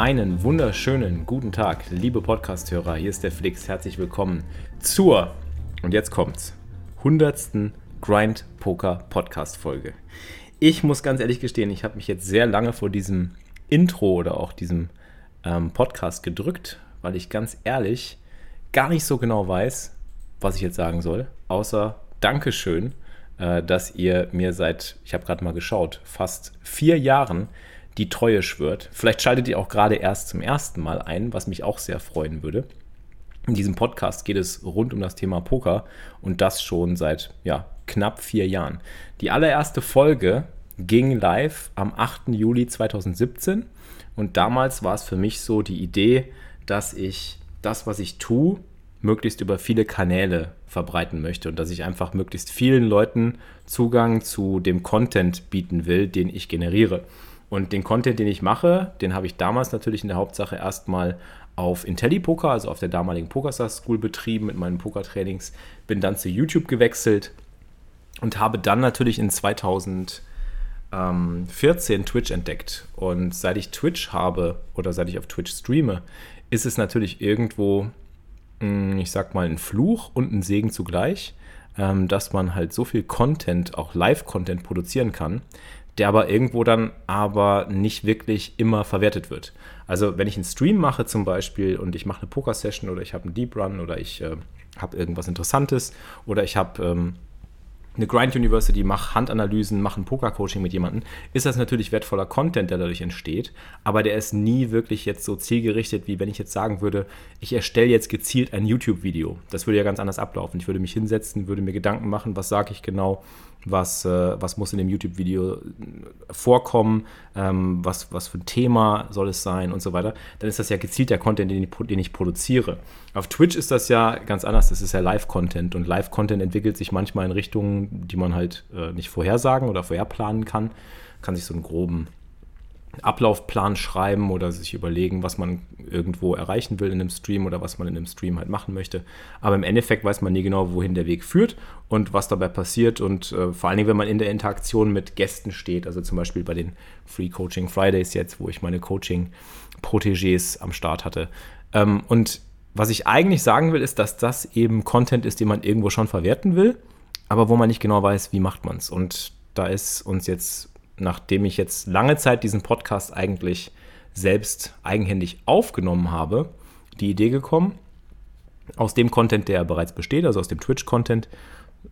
Einen wunderschönen guten Tag, liebe Podcasthörer. Hier ist der Flix. Herzlich willkommen zur, und jetzt kommt's, 100. Grind Poker Podcast Folge. Ich muss ganz ehrlich gestehen, ich habe mich jetzt sehr lange vor diesem Intro oder auch diesem ähm, Podcast gedrückt, weil ich ganz ehrlich gar nicht so genau weiß, was ich jetzt sagen soll, außer Dankeschön, äh, dass ihr mir seit, ich habe gerade mal geschaut, fast vier Jahren die Treue schwört. Vielleicht schaltet ihr auch gerade erst zum ersten Mal ein, was mich auch sehr freuen würde. In diesem Podcast geht es rund um das Thema Poker und das schon seit ja, knapp vier Jahren. Die allererste Folge ging live am 8. Juli 2017 und damals war es für mich so die Idee, dass ich das, was ich tue, möglichst über viele Kanäle verbreiten möchte und dass ich einfach möglichst vielen Leuten Zugang zu dem Content bieten will, den ich generiere. Und den Content, den ich mache, den habe ich damals natürlich in der Hauptsache erstmal auf IntelliPoker, also auf der damaligen PokerStars School betrieben mit meinen Pokertrainings, bin dann zu YouTube gewechselt und habe dann natürlich in 2014 Twitch entdeckt. Und seit ich Twitch habe oder seit ich auf Twitch streame, ist es natürlich irgendwo, hm, ich sag mal, ein Fluch und ein Segen zugleich, ähm, dass man halt so viel Content, auch Live-Content produzieren kann, der aber irgendwo dann aber nicht wirklich immer verwertet wird. Also wenn ich einen Stream mache zum Beispiel und ich mache eine Poker-Session oder ich habe einen Deep Run oder ich äh, habe irgendwas Interessantes oder ich habe ähm, eine Grind University, mache Handanalysen, mache ein Poker-Coaching mit jemandem, ist das natürlich wertvoller Content, der dadurch entsteht. Aber der ist nie wirklich jetzt so zielgerichtet, wie wenn ich jetzt sagen würde, ich erstelle jetzt gezielt ein YouTube-Video. Das würde ja ganz anders ablaufen. Ich würde mich hinsetzen, würde mir Gedanken machen, was sage ich genau, was, äh, was muss in dem YouTube-Video vorkommen, ähm, was, was für ein Thema soll es sein und so weiter, dann ist das ja gezielt der Content, den ich, den ich produziere. Auf Twitch ist das ja ganz anders, das ist ja Live-Content und Live-Content entwickelt sich manchmal in Richtungen, die man halt äh, nicht vorhersagen oder vorherplanen kann, kann sich so einen groben Ablaufplan schreiben oder sich überlegen, was man irgendwo erreichen will in einem Stream oder was man in einem Stream halt machen möchte. Aber im Endeffekt weiß man nie genau, wohin der Weg führt und was dabei passiert. Und äh, vor allen Dingen, wenn man in der Interaktion mit Gästen steht, also zum Beispiel bei den Free Coaching Fridays jetzt, wo ich meine Coaching-Protégés am Start hatte. Ähm, und was ich eigentlich sagen will, ist, dass das eben Content ist, den man irgendwo schon verwerten will, aber wo man nicht genau weiß, wie macht man es. Und da ist uns jetzt nachdem ich jetzt lange Zeit diesen Podcast eigentlich selbst eigenhändig aufgenommen habe, die Idee gekommen, aus dem Content, der bereits besteht, also aus dem Twitch-Content,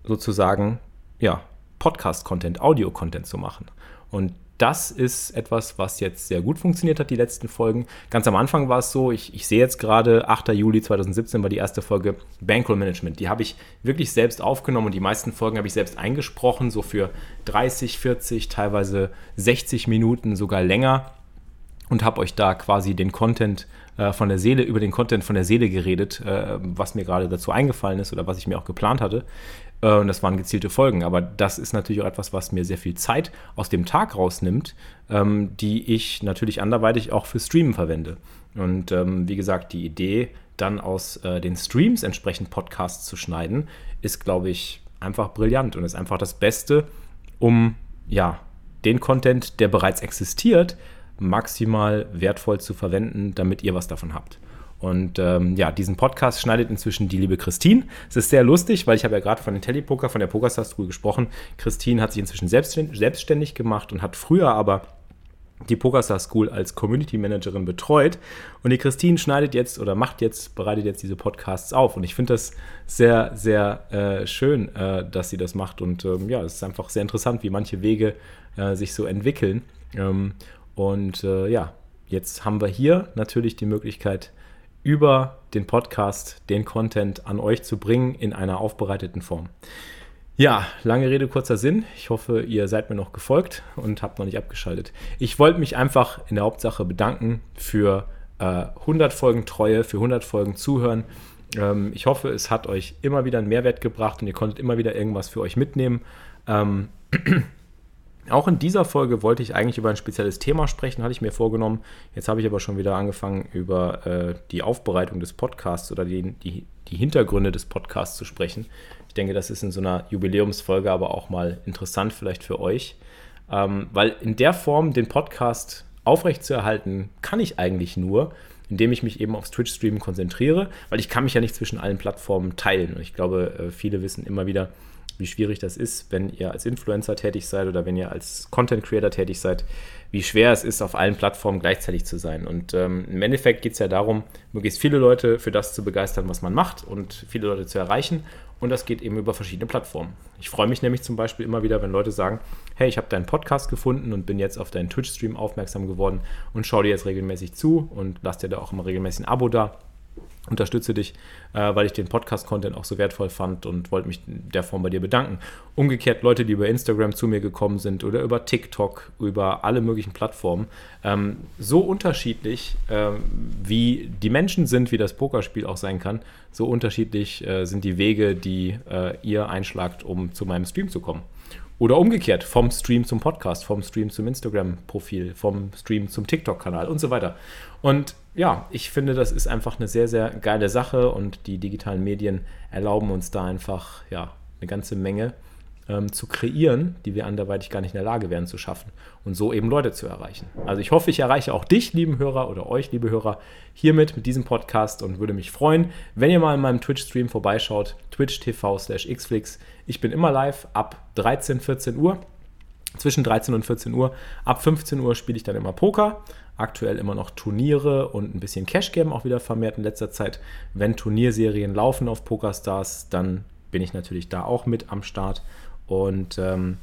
sozusagen, ja, Podcast-Content, Audio-Content zu machen. Und das ist etwas, was jetzt sehr gut funktioniert hat, die letzten Folgen. Ganz am Anfang war es so, ich, ich sehe jetzt gerade, 8. Juli 2017 war die erste Folge Bankroll Management. Die habe ich wirklich selbst aufgenommen und die meisten Folgen habe ich selbst eingesprochen, so für 30, 40, teilweise 60 Minuten, sogar länger. Und habe euch da quasi den Content äh, von der Seele, über den Content von der Seele geredet, äh, was mir gerade dazu eingefallen ist oder was ich mir auch geplant hatte. Äh, und das waren gezielte Folgen. Aber das ist natürlich auch etwas, was mir sehr viel Zeit aus dem Tag rausnimmt, ähm, die ich natürlich anderweitig auch für Streamen verwende. Und ähm, wie gesagt, die Idee, dann aus äh, den Streams entsprechend Podcasts zu schneiden, ist, glaube ich, einfach brillant und ist einfach das Beste, um ja den Content, der bereits existiert, maximal wertvoll zu verwenden, damit ihr was davon habt. Und ähm, ja, diesen Podcast schneidet inzwischen die liebe Christine. Es ist sehr lustig, weil ich habe ja gerade von den Telepoker, von der Pokerstar School gesprochen. Christine hat sich inzwischen selbstständig gemacht und hat früher aber die Pokerstar School als Community Managerin betreut. Und die Christine schneidet jetzt oder macht jetzt, bereitet jetzt diese Podcasts auf. Und ich finde das sehr, sehr äh, schön, äh, dass sie das macht. Und ähm, ja, es ist einfach sehr interessant, wie manche Wege äh, sich so entwickeln. Ähm, und äh, ja, jetzt haben wir hier natürlich die Möglichkeit, über den Podcast den Content an euch zu bringen in einer aufbereiteten Form. Ja, lange Rede, kurzer Sinn. Ich hoffe, ihr seid mir noch gefolgt und habt noch nicht abgeschaltet. Ich wollte mich einfach in der Hauptsache bedanken für äh, 100 Folgen Treue, für 100 Folgen Zuhören. Ähm, ich hoffe, es hat euch immer wieder einen Mehrwert gebracht und ihr konntet immer wieder irgendwas für euch mitnehmen. Ähm, Auch in dieser Folge wollte ich eigentlich über ein spezielles Thema sprechen, hatte ich mir vorgenommen. Jetzt habe ich aber schon wieder angefangen, über äh, die Aufbereitung des Podcasts oder die, die, die Hintergründe des Podcasts zu sprechen. Ich denke, das ist in so einer Jubiläumsfolge aber auch mal interessant vielleicht für euch, ähm, weil in der Form den Podcast aufrechtzuerhalten kann ich eigentlich nur, indem ich mich eben aufs Twitch-Streamen konzentriere, weil ich kann mich ja nicht zwischen allen Plattformen teilen. Und ich glaube, äh, viele wissen immer wieder, wie schwierig das ist, wenn ihr als Influencer tätig seid oder wenn ihr als Content Creator tätig seid, wie schwer es ist, auf allen Plattformen gleichzeitig zu sein. Und ähm, im Endeffekt geht es ja darum, möglichst viele Leute für das zu begeistern, was man macht und viele Leute zu erreichen. Und das geht eben über verschiedene Plattformen. Ich freue mich nämlich zum Beispiel immer wieder, wenn Leute sagen, hey, ich habe deinen Podcast gefunden und bin jetzt auf deinen Twitch-Stream aufmerksam geworden und schaue dir jetzt regelmäßig zu und lass dir da auch immer regelmäßig ein Abo da unterstütze dich, äh, weil ich den Podcast-Content auch so wertvoll fand und wollte mich der Form bei dir bedanken. Umgekehrt Leute, die über Instagram zu mir gekommen sind oder über TikTok, über alle möglichen Plattformen, ähm, so unterschiedlich ähm, wie die Menschen sind, wie das Pokerspiel auch sein kann, so unterschiedlich äh, sind die Wege, die äh, ihr einschlagt, um zu meinem Stream zu kommen. Oder umgekehrt, vom Stream zum Podcast, vom Stream zum Instagram-Profil, vom Stream zum TikTok-Kanal und so weiter. Und ja, ich finde, das ist einfach eine sehr, sehr geile Sache und die digitalen Medien erlauben uns da einfach ja, eine ganze Menge ähm, zu kreieren, die wir anderweitig gar nicht in der Lage wären zu schaffen und so eben Leute zu erreichen. Also ich hoffe, ich erreiche auch dich, lieben Hörer, oder euch, liebe Hörer, hiermit mit diesem Podcast und würde mich freuen, wenn ihr mal in meinem Twitch-Stream vorbeischaut, twitch.tv slash xflix. Ich bin immer live ab 13, 14 Uhr zwischen 13 und 14 Uhr. Ab 15 Uhr spiele ich dann immer Poker. Aktuell immer noch Turniere und ein bisschen Cash Game auch wieder vermehrt in letzter Zeit. Wenn Turnierserien laufen auf PokerStars, dann bin ich natürlich da auch mit am Start. Und ähm,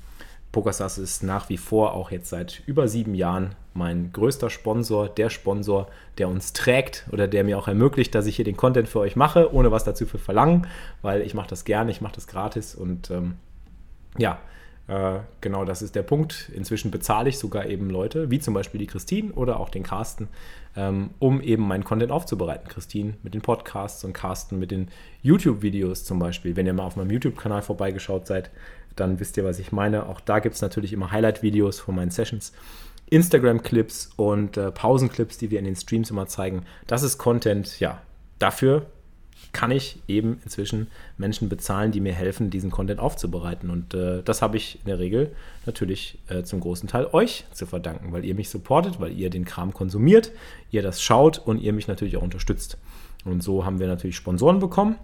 PokerStars ist nach wie vor auch jetzt seit über sieben Jahren mein größter Sponsor, der Sponsor, der uns trägt oder der mir auch ermöglicht, dass ich hier den Content für euch mache, ohne was dazu für verlangen, weil ich mache das gerne, ich mache das gratis und ähm, ja, äh, genau, das ist der Punkt. Inzwischen bezahle ich sogar eben Leute, wie zum Beispiel die Christine oder auch den Carsten, ähm, um eben meinen Content aufzubereiten. Christine mit den Podcasts und Carsten mit den YouTube-Videos zum Beispiel. Wenn ihr mal auf meinem YouTube-Kanal vorbeigeschaut seid, dann wisst ihr, was ich meine. Auch da gibt es natürlich immer Highlight-Videos von meinen Sessions. Instagram-Clips und äh, Pausenclips, die wir in den Streams immer zeigen. Das ist Content, ja, dafür kann ich eben inzwischen Menschen bezahlen, die mir helfen, diesen Content aufzubereiten. Und äh, das habe ich in der Regel natürlich äh, zum großen Teil euch zu verdanken, weil ihr mich supportet, weil ihr den Kram konsumiert, ihr das schaut und ihr mich natürlich auch unterstützt. Und so haben wir natürlich Sponsoren bekommen.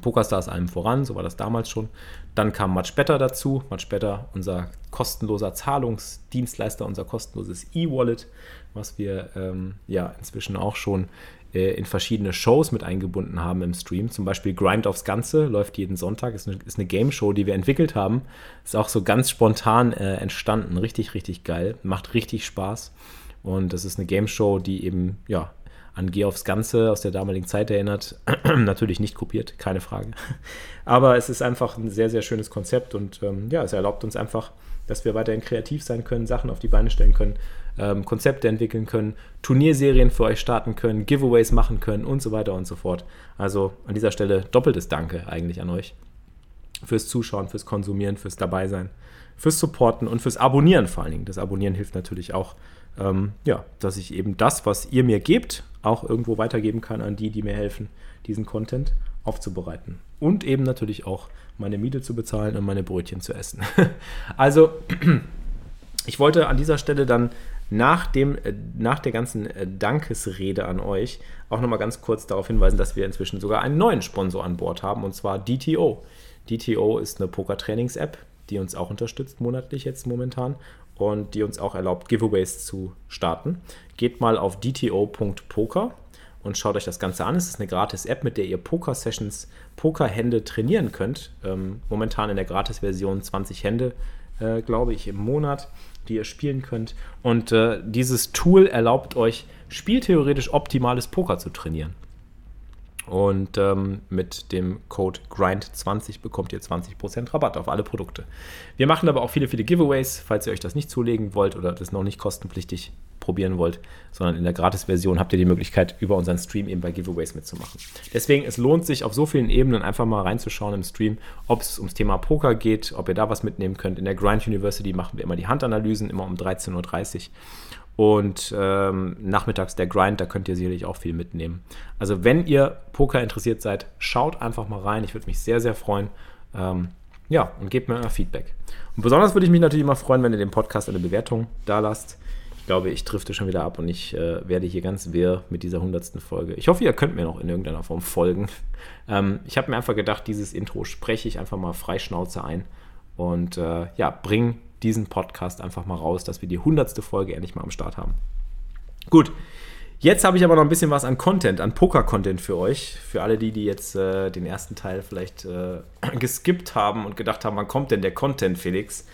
PokerStars allem voran, so war das damals schon. Dann kam Much Better dazu. Much Better, unser kostenloser Zahlungsdienstleister, unser kostenloses E-Wallet, was wir ähm, ja inzwischen auch schon äh, in verschiedene Shows mit eingebunden haben im Stream. Zum Beispiel Grind aufs Ganze läuft jeden Sonntag. Ist eine, ist eine Game Show, die wir entwickelt haben. Ist auch so ganz spontan äh, entstanden. Richtig, richtig geil. Macht richtig Spaß. Und das ist eine Game Show, die eben, ja, an aufs Ganze aus der damaligen Zeit erinnert. Natürlich nicht kopiert, keine Frage. Aber es ist einfach ein sehr, sehr schönes Konzept und ähm, ja, es erlaubt uns einfach, dass wir weiterhin kreativ sein können, Sachen auf die Beine stellen können, ähm, Konzepte entwickeln können, Turnierserien für euch starten können, Giveaways machen können und so weiter und so fort. Also an dieser Stelle doppeltes Danke eigentlich an euch fürs Zuschauen, fürs Konsumieren, fürs Dabeisein, fürs Supporten und fürs Abonnieren vor allen Dingen. Das Abonnieren hilft natürlich auch, ähm, ja, dass ich eben das, was ihr mir gebt, auch irgendwo weitergeben kann an die, die mir helfen, diesen Content aufzubereiten. Und eben natürlich auch meine Miete zu bezahlen und meine Brötchen zu essen. also, ich wollte an dieser Stelle dann nach, dem, äh, nach der ganzen äh, Dankesrede an euch auch nochmal ganz kurz darauf hinweisen, dass wir inzwischen sogar einen neuen Sponsor an Bord haben, und zwar DTO. DTO ist eine Poker-Trainings-App, die uns auch unterstützt monatlich jetzt momentan und die uns auch erlaubt, Giveaways zu starten. Geht mal auf dto.poker und schaut euch das Ganze an. Es ist eine gratis App, mit der ihr Poker-Sessions, Poker-Hände trainieren könnt. Ähm, momentan in der Gratis-Version 20 Hände, äh, glaube ich, im Monat die ihr spielen könnt. Und äh, dieses Tool erlaubt euch, spieltheoretisch optimales Poker zu trainieren. Und ähm, mit dem Code GRIND20 bekommt ihr 20% Rabatt auf alle Produkte. Wir machen aber auch viele, viele Giveaways, falls ihr euch das nicht zulegen wollt oder das noch nicht kostenpflichtig probieren wollt, sondern in der Gratis-Version habt ihr die Möglichkeit, über unseren Stream eben bei Giveaways mitzumachen. Deswegen, es lohnt sich auf so vielen Ebenen einfach mal reinzuschauen im Stream, ob es ums Thema Poker geht, ob ihr da was mitnehmen könnt. In der Grind University machen wir immer die Handanalysen, immer um 13.30 Uhr. Und ähm, nachmittags der Grind, da könnt ihr sicherlich auch viel mitnehmen. Also wenn ihr Poker interessiert seid, schaut einfach mal rein. Ich würde mich sehr, sehr freuen. Ähm, ja, und gebt mir euer Feedback. Und besonders würde ich mich natürlich immer freuen, wenn ihr dem Podcast eine Bewertung da lasst glaube, ich drifte schon wieder ab und ich äh, werde hier ganz wirr mit dieser hundertsten Folge. Ich hoffe, ihr könnt mir noch in irgendeiner Form folgen. Ähm, ich habe mir einfach gedacht, dieses Intro spreche ich einfach mal frei Schnauze ein und äh, ja, bring diesen Podcast einfach mal raus, dass wir die hundertste Folge endlich mal am Start haben. Gut, Jetzt habe ich aber noch ein bisschen was an Content, an Poker-Content für euch. Für alle die, die jetzt äh, den ersten Teil vielleicht äh, geskippt haben und gedacht haben, wann kommt denn der Content, Felix?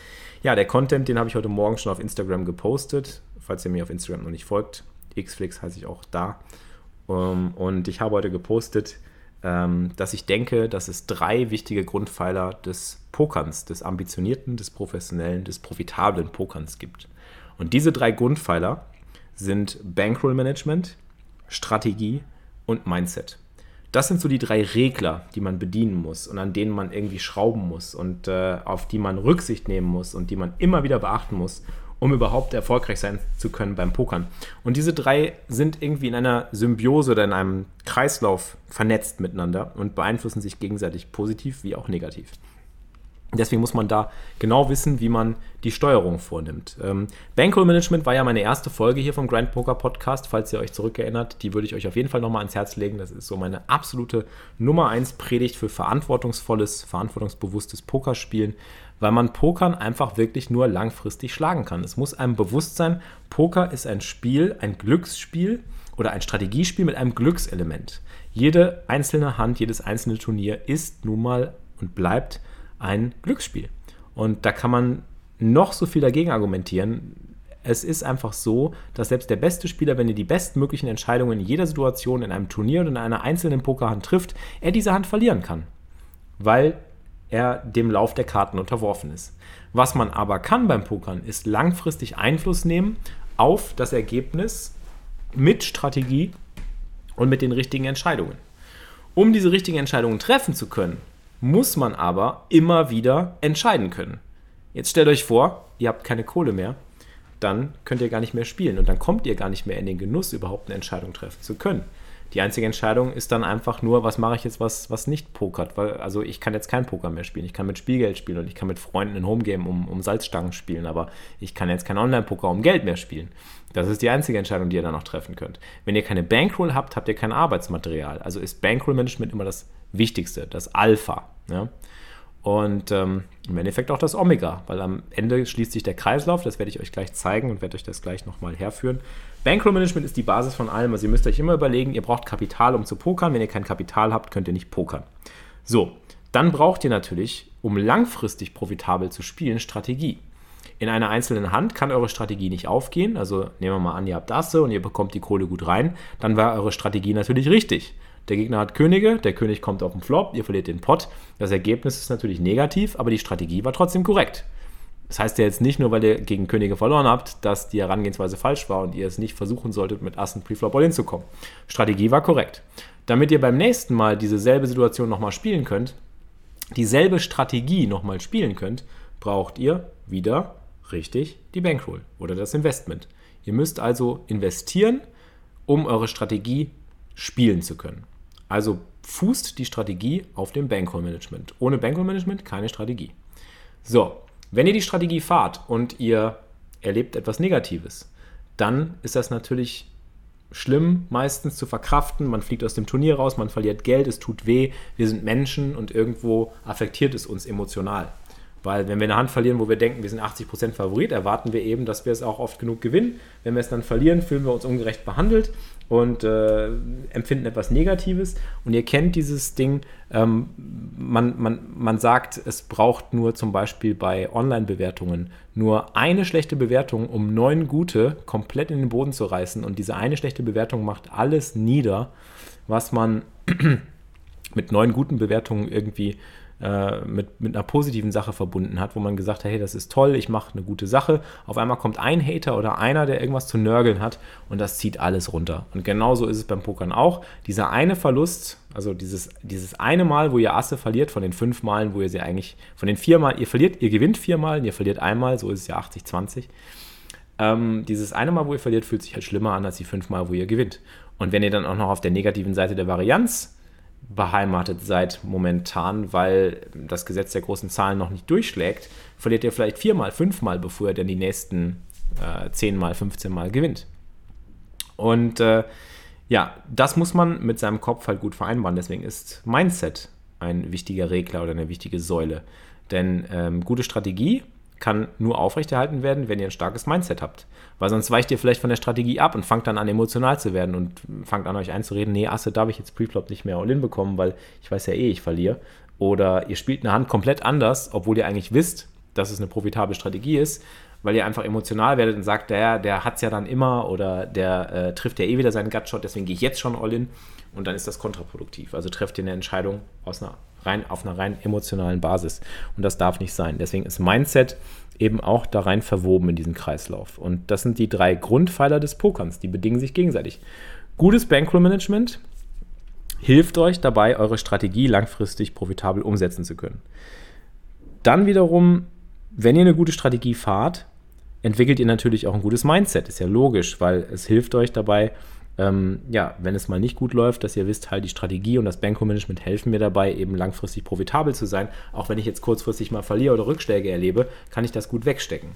Ja, der Content, den habe ich heute Morgen schon auf Instagram gepostet. Falls ihr mir auf Instagram noch nicht folgt, Xflix heiße ich auch da. Um, ähm, und ich habe heute gepostet, dass ich denke, dass es drei wichtige Grundpfeiler des Pokerns, des ambitionierten, des professionellen, des profitablen Pokerns gibt. Und diese drei Grundpfeiler sind Bankroll Management, Strategie und Mindset. Das sind so die drei Regler, die man bedienen muss und an denen man irgendwie schrauben muss und äh, auf die man Rücksicht nehmen muss und die man immer wieder beachten muss, um überhaupt erfolgreich sein zu können beim Pokern. Und diese drei sind irgendwie in einer Symbiose oder in einem Kreislauf vernetzt miteinander und beeinflussen sich gegenseitig positiv wie auch negativ. Deswegen muss man da genau wissen, wie man die Steuerung vornimmt. Ähm, Bankroll Management war ja meine erste Folge hier vom Grand Poker Podcast, falls ihr euch zurückerinnert. Die würde ich euch auf jeden Fall nochmal ans Herz legen. Das ist so meine absolute Nummer 1 Predigt für verantwortungsvolles, verantwortungsbewusstes Pokerspielen, weil man Pokern einfach wirklich nur langfristig schlagen kann. Es muss einem bewusst sein, Poker ist ein Spiel, ein Glücksspiel oder ein Strategiespiel mit einem Glückselement. Jede einzelne Hand, jedes einzelne Turnier ist nun mal und bleibt ein Glücksspiel. Und da kann man noch so viel dagegen argumentieren. Es ist einfach so, dass selbst der beste Spieler, wenn er die bestmöglichen Entscheidungen in jeder Situation in einem Turnier oder in einer einzelnen Pokerhand trifft, er diese Hand verlieren kann. Weil er dem Lauf der Karten unterworfen ist. Was man aber kann beim Pokern, ist langfristig Einfluss nehmen auf das Ergebnis mit Strategie und mit den richtigen Entscheidungen. Um diese richtigen Entscheidungen treffen zu können, muss man aber immer wieder entscheiden können. Jetzt stellt euch vor, ihr habt keine Kohle mehr, dann könnt ihr gar nicht mehr spielen und dann kommt ihr gar nicht mehr in den Genuss, überhaupt eine Entscheidung treffen zu können. Die einzige Entscheidung ist dann einfach nur, was mache ich jetzt, was, was nicht pokert. Weil, also ich kann jetzt kein Poker mehr spielen. Ich kann mit Spielgeld spielen und ich kann mit Freunden in Homegame um, um Salzstangen spielen, aber ich kann jetzt kein Online-Poker um Geld mehr spielen. Das ist die einzige Entscheidung, die ihr dann noch treffen könnt. Wenn ihr keine Bankroll habt, habt ihr kein Arbeitsmaterial. Also ist Bankroll-Management immer das Wichtigste, das Alpha. Ja? Und ähm, im Endeffekt auch das Omega, weil am Ende schließt sich der Kreislauf, das werde ich euch gleich zeigen und werde euch das gleich nochmal herführen. Bankroll Management ist die Basis von allem, also ihr müsst euch immer überlegen, ihr braucht Kapital, um zu pokern. Wenn ihr kein Kapital habt, könnt ihr nicht pokern. So, dann braucht ihr natürlich, um langfristig profitabel zu spielen, Strategie. In einer einzelnen Hand kann eure Strategie nicht aufgehen. Also nehmen wir mal an, ihr habt Asse und ihr bekommt die Kohle gut rein. Dann war eure Strategie natürlich richtig. Der Gegner hat Könige, der König kommt auf den Flop, ihr verliert den Pot. Das Ergebnis ist natürlich negativ, aber die Strategie war trotzdem korrekt. Das heißt ja jetzt nicht nur, weil ihr gegen Könige verloren habt, dass die Herangehensweise falsch war und ihr es nicht versuchen solltet, mit Assen Preflop All hinzukommen. Strategie war korrekt. Damit ihr beim nächsten Mal dieselbe Situation nochmal spielen könnt, dieselbe Strategie nochmal spielen könnt, braucht ihr wieder richtig die Bankroll oder das Investment. Ihr müsst also investieren, um eure Strategie spielen zu können. Also fußt die Strategie auf dem Bankroll-Management. Ohne Bankroll-Management keine Strategie. So, wenn ihr die Strategie fahrt und ihr erlebt etwas Negatives, dann ist das natürlich schlimm meistens zu verkraften. Man fliegt aus dem Turnier raus, man verliert Geld, es tut weh. Wir sind Menschen und irgendwo affektiert es uns emotional. Weil wenn wir eine Hand verlieren, wo wir denken, wir sind 80% Favorit, erwarten wir eben, dass wir es auch oft genug gewinnen. Wenn wir es dann verlieren, fühlen wir uns ungerecht behandelt und äh, empfinden etwas Negatives. Und ihr kennt dieses Ding, ähm, man, man, man sagt, es braucht nur zum Beispiel bei Online-Bewertungen nur eine schlechte Bewertung, um neun gute komplett in den Boden zu reißen. Und diese eine schlechte Bewertung macht alles nieder, was man mit neun guten Bewertungen irgendwie äh, mit, mit einer positiven Sache verbunden hat, wo man gesagt hat, hey, das ist toll, ich mache eine gute Sache. Auf einmal kommt ein Hater oder einer, der irgendwas zu nörgeln hat und das zieht alles runter. Und genauso ist es beim Pokern auch. Dieser eine Verlust, also dieses, dieses eine Mal, wo ihr Asse verliert, von den fünf Malen, wo ihr sie eigentlich, von den vier Mal, ihr verliert, ihr gewinnt viermal, ihr verliert einmal, so ist es ja 80-20. Ähm, dieses eine Mal, wo ihr verliert, fühlt sich halt schlimmer an als die fünf Mal, wo ihr gewinnt. Und wenn ihr dann auch noch auf der negativen Seite der Varianz beheimatet seid momentan, weil das Gesetz der großen Zahlen noch nicht durchschlägt, verliert ihr vielleicht viermal, fünfmal, bevor ihr dann die nächsten äh, 10 mal, 15 mal gewinnt. Und äh, ja, das muss man mit seinem Kopf halt gut vereinbaren. Deswegen ist Mindset ein wichtiger Regler oder eine wichtige Säule. Denn ähm, gute Strategie kann nur aufrechterhalten werden, wenn ihr ein starkes Mindset habt. Weil sonst weicht ihr vielleicht von der Strategie ab und fangt dann an, emotional zu werden und fangt an, euch einzureden, nee, Asse darf ich jetzt Preflop nicht mehr All-In bekommen, weil ich weiß ja eh, ich verliere. Oder ihr spielt eine Hand komplett anders, obwohl ihr eigentlich wisst, dass es eine profitable Strategie ist, weil ihr einfach emotional werdet und sagt, der, der hat es ja dann immer oder der äh, trifft ja eh wieder seinen Gutshot, deswegen gehe ich jetzt schon All-In und dann ist das kontraproduktiv. Also trefft ihr eine Entscheidung aus einer rein, auf einer rein emotionalen Basis und das darf nicht sein. Deswegen ist Mindset eben auch da rein verwoben in diesen Kreislauf. Und das sind die drei Grundpfeiler des Pokerns, die bedingen sich gegenseitig. Gutes Bankroll-Management hilft euch dabei, eure Strategie langfristig profitabel umsetzen zu können. Dann wiederum, wenn ihr eine gute Strategie fahrt, entwickelt ihr natürlich auch ein gutes Mindset. Ist ja logisch, weil es hilft euch dabei, ähm, ja, wenn es mal nicht gut läuft, dass ihr wisst, halt die Strategie und das Banko-Management helfen mir dabei, eben langfristig profitabel zu sein. Auch wenn ich jetzt kurzfristig mal verliere oder Rückschläge erlebe, kann ich das gut wegstecken.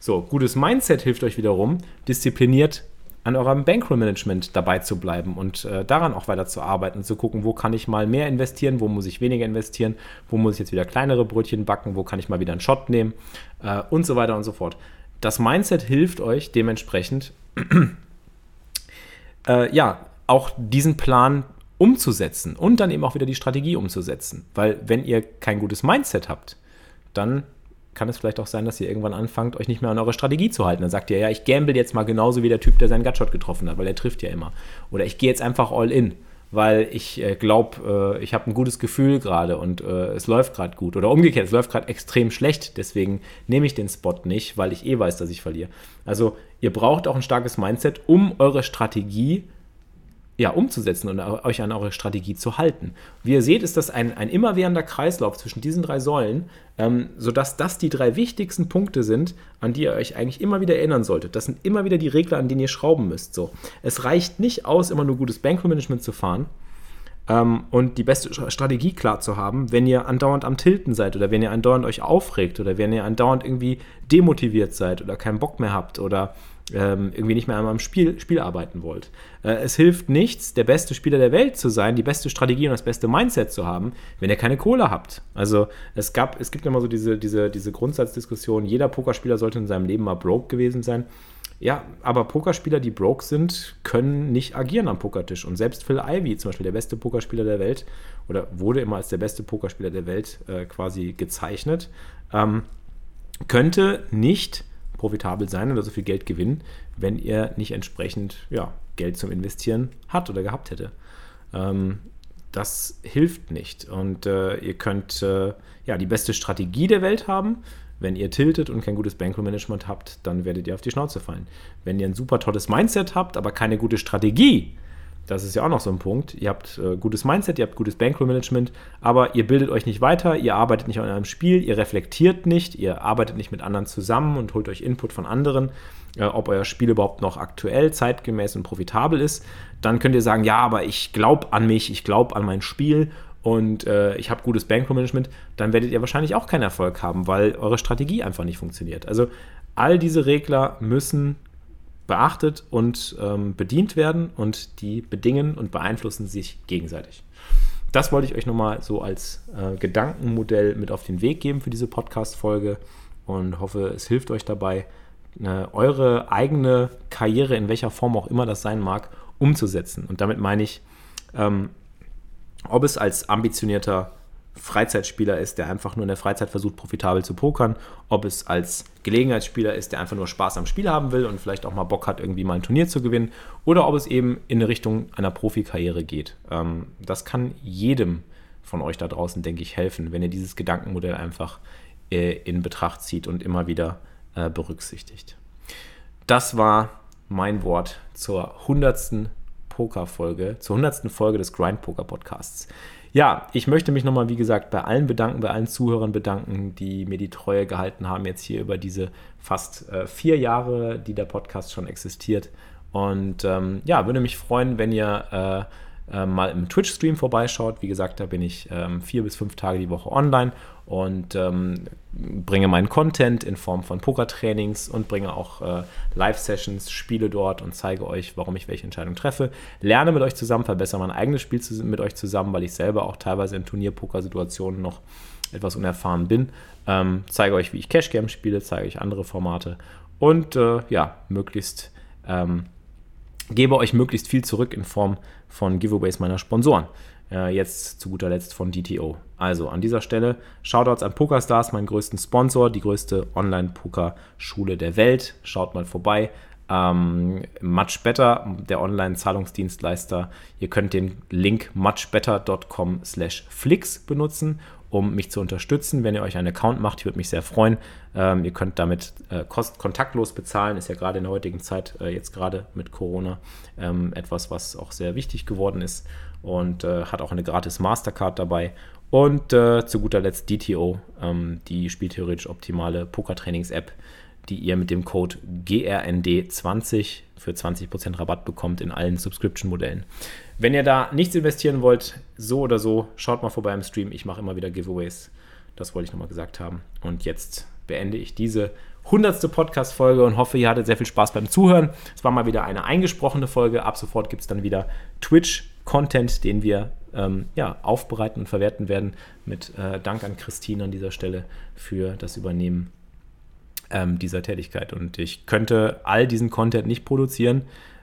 So, gutes Mindset hilft euch wiederum, diszipliniert an eurem Bankroll-Management dabei zu bleiben und äh, daran auch weiter zu arbeiten und zu gucken, wo kann ich mal mehr investieren, wo muss ich weniger investieren, wo muss ich jetzt wieder kleinere Brötchen backen, wo kann ich mal wieder einen Shot nehmen äh, und so weiter und so fort. Das Mindset hilft euch dementsprechend äh, ja, auch diesen Plan umzusetzen und dann eben auch wieder die Strategie umzusetzen. Weil wenn ihr kein gutes Mindset habt, dann kann es vielleicht auch sein, dass ihr irgendwann anfangt, euch nicht mehr an eure Strategie zu halten. Dann sagt ihr, ja, ich gamble jetzt mal genauso wie der Typ, der seinen Gutshot getroffen hat, weil er trifft ja immer. Oder ich gehe jetzt einfach all in, weil ich äh, glaube, äh, ich habe ein gutes Gefühl gerade und äh, es läuft gerade gut. Oder umgekehrt, es läuft gerade extrem schlecht, deswegen nehme ich den Spot nicht, weil ich eh weiß, dass ich verliere. Also ihr braucht auch ein starkes Mindset, um eure Strategie ja, umzusetzen und euch an eure Strategie zu halten. Wie ihr seht, ist das ein, ein immerwährender Kreislauf zwischen diesen drei Säulen, ähm, sodass das die drei wichtigsten Punkte sind, an die ihr euch eigentlich immer wieder erinnern solltet. Das sind immer wieder die Regler, an denen ihr schrauben müsst. So. Es reicht nicht aus, immer nur gutes Bankroll-Management zu fahren ähm, und die beste Strategie klar zu haben, wenn ihr andauernd am Tilten seid oder wenn ihr andauernd euch aufregt oder wenn ihr andauernd irgendwie demotiviert seid oder keinen Bock mehr habt oder ähm, irgendwie nicht mehr einmal im Spiel, Spiel arbeiten wollt. Äh, es hilft nichts, der beste Spieler der Welt zu sein, die beste Strategie und das beste Mindset zu haben, wenn ihr keine Kohle habt. Also es gab, es gibt immer so diese, diese, diese Grundsatzdiskussion, jeder Pokerspieler sollte in seinem Leben mal broke gewesen sein. Ja, aber Pokerspieler, die broke sind, können nicht agieren am Pokertisch. Und selbst Phil Ivey, zum Beispiel der beste Pokerspieler der Welt, oder wurde immer als der beste Pokerspieler der Welt äh, quasi gezeichnet, ähm, könnte nicht profitabel sein oder so viel Geld gewinnen, wenn ihr nicht entsprechend ja, Geld zum Investieren hat oder gehabt hätte. Ähm, das hilft nicht. Und äh, ihr könnt äh, ja die beste Strategie der Welt haben. Wenn ihr tiltet und kein gutes Bankroll-Management habt, dann werdet ihr auf die Schnauze fallen. Wenn ihr ein super tolles Mindset habt, aber keine gute Strategie, das ist ja auch noch so ein Punkt. Ihr habt äh, gutes Mindset, ihr habt gutes Bankroll-Management, aber ihr bildet euch nicht weiter, ihr arbeitet nicht an eurem Spiel, ihr reflektiert nicht, ihr arbeitet nicht mit anderen zusammen und holt euch Input von anderen, äh, ob euer Spiel überhaupt noch aktuell, zeitgemäß und profitabel ist. Dann könnt ihr sagen, ja, aber ich glaube an mich, ich glaube an mein Spiel und äh, ich habe gutes Bankroll-Management. Dann werdet ihr wahrscheinlich auch keinen Erfolg haben, weil eure Strategie einfach nicht funktioniert. Also all diese Regler müssen beachtet und ähm, bedient werden und die bedingen und beeinflussen sich gegenseitig. Das wollte ich euch nochmal so als äh, Gedankenmodell mit auf den Weg geben für diese Podcast-Folge und hoffe, es hilft euch dabei, äh, eure eigene Karriere, in welcher Form auch immer das sein mag, umzusetzen. Und damit meine ich, ähm, ob es als ambitionierter Freizeitspieler ist, der einfach nur in der Freizeit versucht, profitabel zu pokern, ob es als Gelegenheitsspieler ist, der einfach nur Spaß am Spiel haben will und vielleicht auch mal Bock hat, irgendwie mal ein Turnier zu gewinnen, oder ob es eben in Richtung einer Profikarriere geht. Ähm, das kann jedem von euch da draußen, denke ich, helfen, wenn ihr dieses Gedankenmodell einfach äh, in Betracht zieht und immer wieder äh, berücksichtigt. Das war mein Wort zur 100. Pokerfolge, zur 100. Folge des Grind Poker Podcasts. Ja, ich möchte mich nochmal, wie gesagt, bei allen bedanken, bei allen Zuhörern bedanken, die mir die Treue gehalten haben, jetzt hier über diese fast äh, vier Jahre, die der Podcast schon existiert. Und ähm, ja, würde mich freuen, wenn ihr äh, äh, mal im Twitch-Stream vorbeischaut. Wie gesagt, da bin ich ähm, vier bis fünf Tage die Woche online und ähm, bringe meinen Content in Form von Pokertrainings und bringe auch äh, Live-Sessions, spiele dort und zeige euch, warum ich welche Entscheidung treffe. Lerne mit euch zusammen, verbessere mein eigenes Spiel zu, mit euch zusammen, weil ich selber auch teilweise in Turnier-Poker-Situationen noch etwas unerfahren bin. Ähm, zeige euch, wie ich Cash Games spiele, zeige euch andere Formate und äh, ja, möglichst ähm, gebe euch möglichst viel zurück in Form von Giveaways meiner Sponsoren. Äh, jetzt zu guter Letzt von DTO. Also an dieser Stelle Shoutouts an PokerStars, meinen größten Sponsor, die größte Online-Poker-Schule der Welt. Schaut mal vorbei. Ähm, Much Better, der Online-Zahlungsdienstleister. Ihr könnt den Link muchbetter.com slash flix benutzen um mich zu unterstützen. Wenn ihr euch einen Account macht, ich würde mich sehr freuen. Ähm, ihr könnt damit äh, kost kontaktlos bezahlen, ist ja gerade in der heutigen Zeit, äh, jetzt gerade mit Corona, ähm, etwas, was auch sehr wichtig geworden ist und äh, hat auch eine gratis Mastercard dabei. Und äh, zu guter Letzt DTO, ähm, die spieltheoretisch optimale Pokertrainings-App, die ihr mit dem Code GRND20 für 20% Rabatt bekommt in allen Subscription-Modellen. Wenn ihr da nichts investieren wollt, so oder so, schaut mal vorbei im Stream. Ich mache immer wieder Giveaways. Das wollte ich nochmal gesagt haben. Und jetzt beende ich diese hundertste Podcast-Folge und hoffe, ihr hattet sehr viel Spaß beim Zuhören. Es war mal wieder eine eingesprochene Folge. Ab sofort gibt es dann wieder Twitch-Content, den wir ähm, ja, aufbereiten und verwerten werden. Mit äh, Dank an Christine an dieser Stelle für das Übernehmen ähm, dieser Tätigkeit. Und ich könnte all diesen Content nicht produzieren,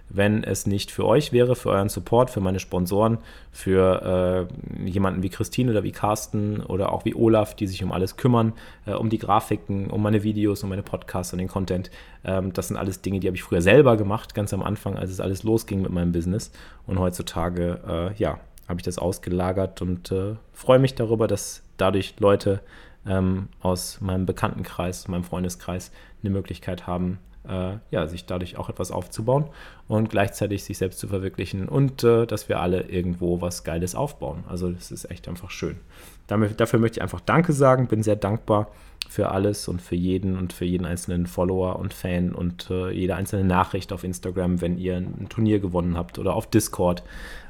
wenn es nicht für euch wäre, für euren Support, für meine Sponsoren, für äh, jemanden wie Christine oder wie Carsten oder auch wie Olaf, die sich um alles kümmern, äh, um die Grafiken, um meine Videos, um meine Podcasts und den Content. Ähm, das sind alles Dinge, die habe ich früher selber gemacht, ganz am Anfang, als es alles losging mit meinem Business. Und heutzutage, äh, ja, habe ich das ausgelagert und äh, freue mich darüber, dass dadurch Leute ähm, aus meinem Bekanntenkreis, meinem Freundeskreis eine Möglichkeit haben, äh, ja, sich dadurch auch etwas aufzubauen und gleichzeitig sich selbst zu verwirklichen und äh, dass wir alle irgendwo was Geiles aufbauen. Also das ist echt einfach schön. Damit, dafür möchte ich einfach Danke sagen, bin sehr dankbar für alles und für jeden und für jeden einzelnen Follower und Fan und äh, jede einzelne Nachricht auf Instagram, wenn ihr ein Turnier gewonnen habt oder auf Discord.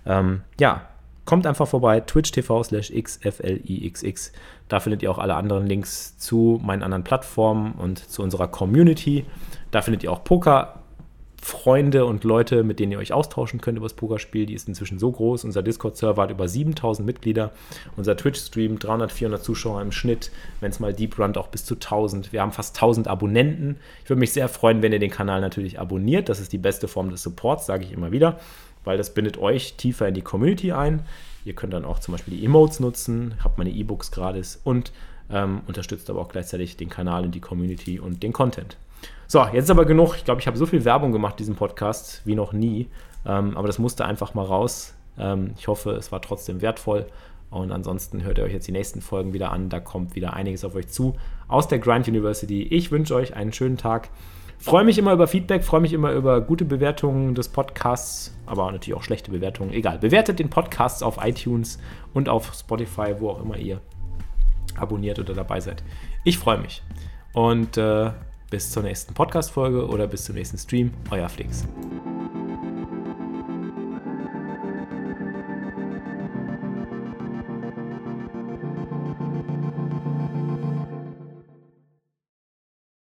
Ähm, ja, kommt einfach vorbei, twitch.tv slash xflixx. Da findet ihr auch alle anderen Links zu meinen anderen Plattformen und zu unserer Community. Da findet ihr auch Poker-Freunde und Leute, mit denen ihr euch austauschen könnt über das Pokerspiel. Die ist inzwischen so groß. Unser Discord-Server hat über 7000 Mitglieder. Unser Twitch-Stream 300, 400 Zuschauer im Schnitt. Wenn es mal deep runnt, auch bis zu 1000. Wir haben fast 1000 Abonnenten. Ich würde mich sehr freuen, wenn ihr den Kanal natürlich abonniert. Das ist die beste Form des Supports, sage ich immer wieder, weil das bindet euch tiefer in die Community ein. Ihr könnt dann auch zum Beispiel die Emotes nutzen, habt meine E-Books gratis und ähm, unterstützt aber auch gleichzeitig den Kanal und die Community und den Content. So, jetzt aber genug. Ich glaube, ich habe so viel Werbung gemacht, diesen Podcast, wie noch nie. Ähm, aber das musste einfach mal raus. Ähm, ich hoffe, es war trotzdem wertvoll. Und ansonsten hört ihr euch jetzt die nächsten Folgen wieder an. Da kommt wieder einiges auf euch zu aus der Grind University. Ich wünsche euch einen schönen Tag. Freue mich immer über Feedback, freue mich immer über gute Bewertungen des Podcasts, aber natürlich auch schlechte Bewertungen. Egal. Bewertet den Podcast auf iTunes und auf Spotify, wo auch immer ihr abonniert oder dabei seid. Ich freue mich. Und äh, bis zur nächsten Podcast-Folge oder bis zum nächsten Stream. Euer Flix.